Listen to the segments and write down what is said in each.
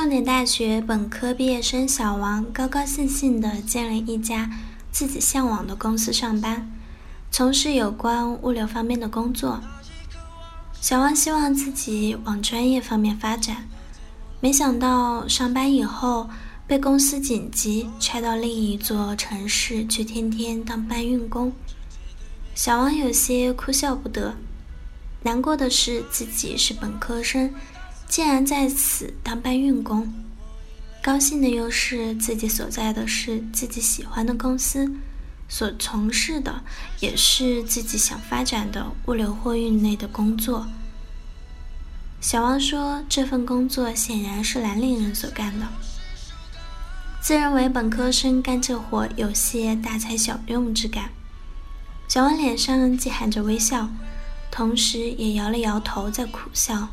重点大学本科毕业生小王高高兴兴地建了一家自己向往的公司上班，从事有关物流方面的工作。小王希望自己往专业方面发展，没想到上班以后被公司紧急拆到另一座城市去，天天当搬运工。小王有些哭笑不得，难过的是自己是本科生。竟然在此当搬运工，高兴的又是自己所在的是自己喜欢的公司，所从事的也是自己想发展的物流货运类的工作。小王说：“这份工作显然是蓝领人所干的，自认为本科生干这活有些大材小用之感。”小王脸上既含着微笑，同时也摇了摇头，在苦笑。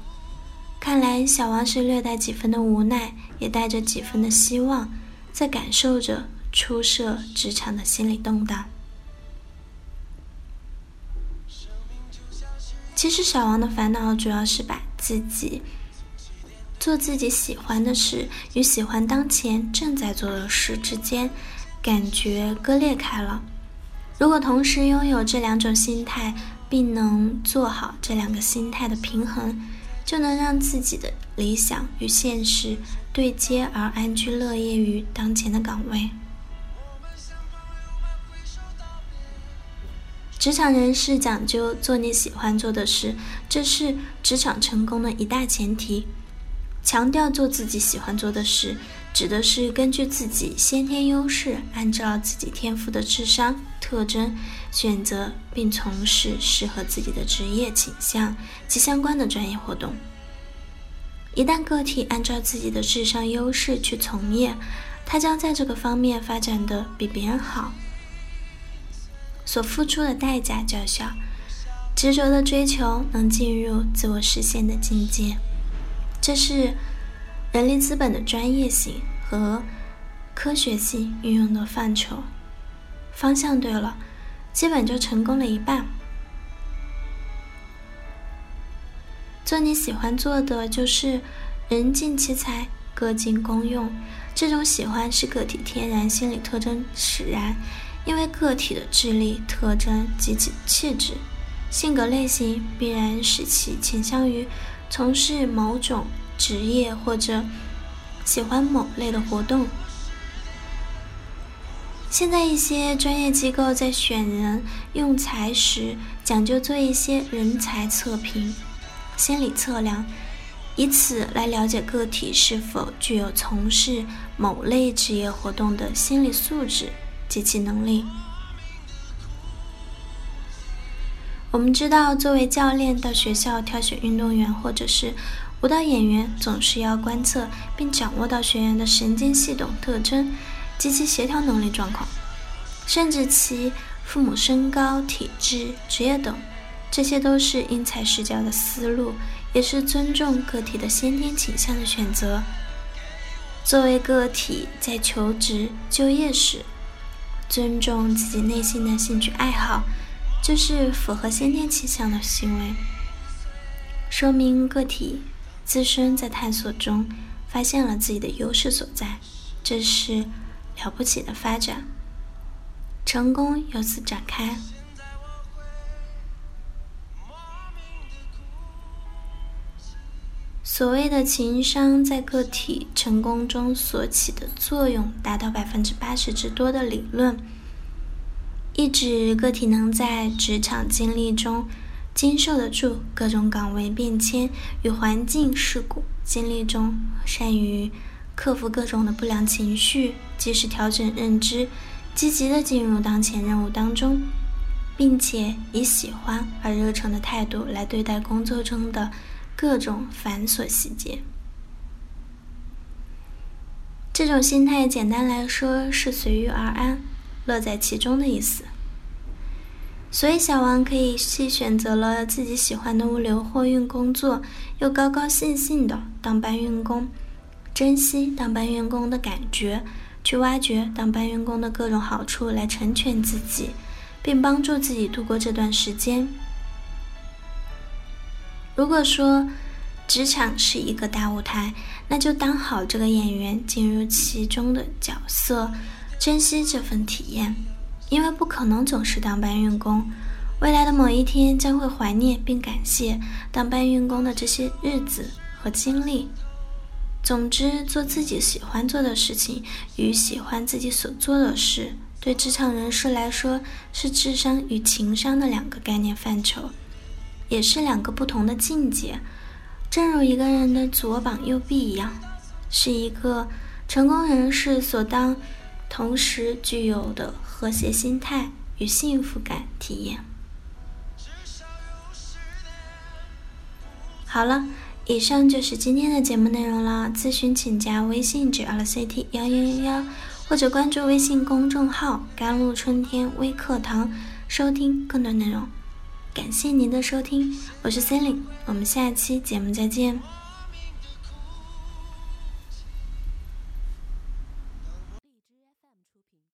看来小王是略带几分的无奈，也带着几分的希望，在感受着初涉职场的心理动荡。其实小王的烦恼主要是把自己做自己喜欢的事与喜欢当前正在做的事之间感觉割裂开了。如果同时拥有这两种心态，并能做好这两个心态的平衡。就能让自己的理想与现实对接，而安居乐业于当前的岗位。职场人士讲究做你喜欢做的事，这是职场成功的一大前提。强调做自己喜欢做的事。指的是根据自己先天优势，按照自己天赋的智商特征，选择并从事适合自己的职业倾向及相关的专业活动。一旦个体按照自己的智商优势去从业，他将在这个方面发展的比别人好，所付出的代价较小，执着的追求能进入自我实现的境界。这是。人力资本的专业性和科学性运用的范畴，方向对了，基本就成功了一半。做你喜欢做的，就是人尽其才，各尽功用。这种喜欢是个体天然心理特征使然，因为个体的智力特征及其气质、性格类型，必然使其倾向于从事某种。职业或者喜欢某类的活动。现在一些专业机构在选人用才时，讲究做一些人才测评、心理测量，以此来了解个体是否具有从事某类职业活动的心理素质及其能力。我们知道，作为教练到学校挑选运动员，或者是。舞蹈演员总是要观测并掌握到学员的神经系统特征及其协调能力状况，甚至其父母身高、体质、职业等，这些都是因材施教的思路，也是尊重个体的先天倾向的选择。作为个体在求职就业时，尊重自己内心的兴趣爱好，就是符合先天倾向的行为，说明个体。自身在探索中发现了自己的优势所在，这是了不起的发展，成功由此展开。所谓的情商在个体成功中所起的作用达到百分之八十之多的理论，意指个体能在职场经历中。经受得住各种岗位变迁与环境事故经历中，善于克服各种的不良情绪，及时调整认知，积极的进入当前任务当中，并且以喜欢而热诚的态度来对待工作中的各种繁琐细节。这种心态简单来说是随遇而安、乐在其中的意思。所以小王可以既选择了自己喜欢的物流货运工作，又高高兴兴的当搬运工，珍惜当搬运工的感觉，去挖掘当搬运工的各种好处来成全自己，并帮助自己度过这段时间。如果说职场是一个大舞台，那就当好这个演员，进入其中的角色，珍惜这份体验。因为不可能总是当搬运工，未来的某一天将会怀念并感谢当搬运工的这些日子和经历。总之，做自己喜欢做的事情与喜欢自己所做的事，对职场人士来说是智商与情商的两个概念范畴，也是两个不同的境界。正如一个人的左膀右臂一样，是一个成功人士所当。同时具有的和谐心态与幸福感体验。好了，以上就是今天的节目内容了。咨询请加微信 j l c t 幺幺幺幺，或者关注微信公众号“甘露春天微课堂”，收听更多内容。感谢您的收听，我是 c e l i n e 我们下期节目再见。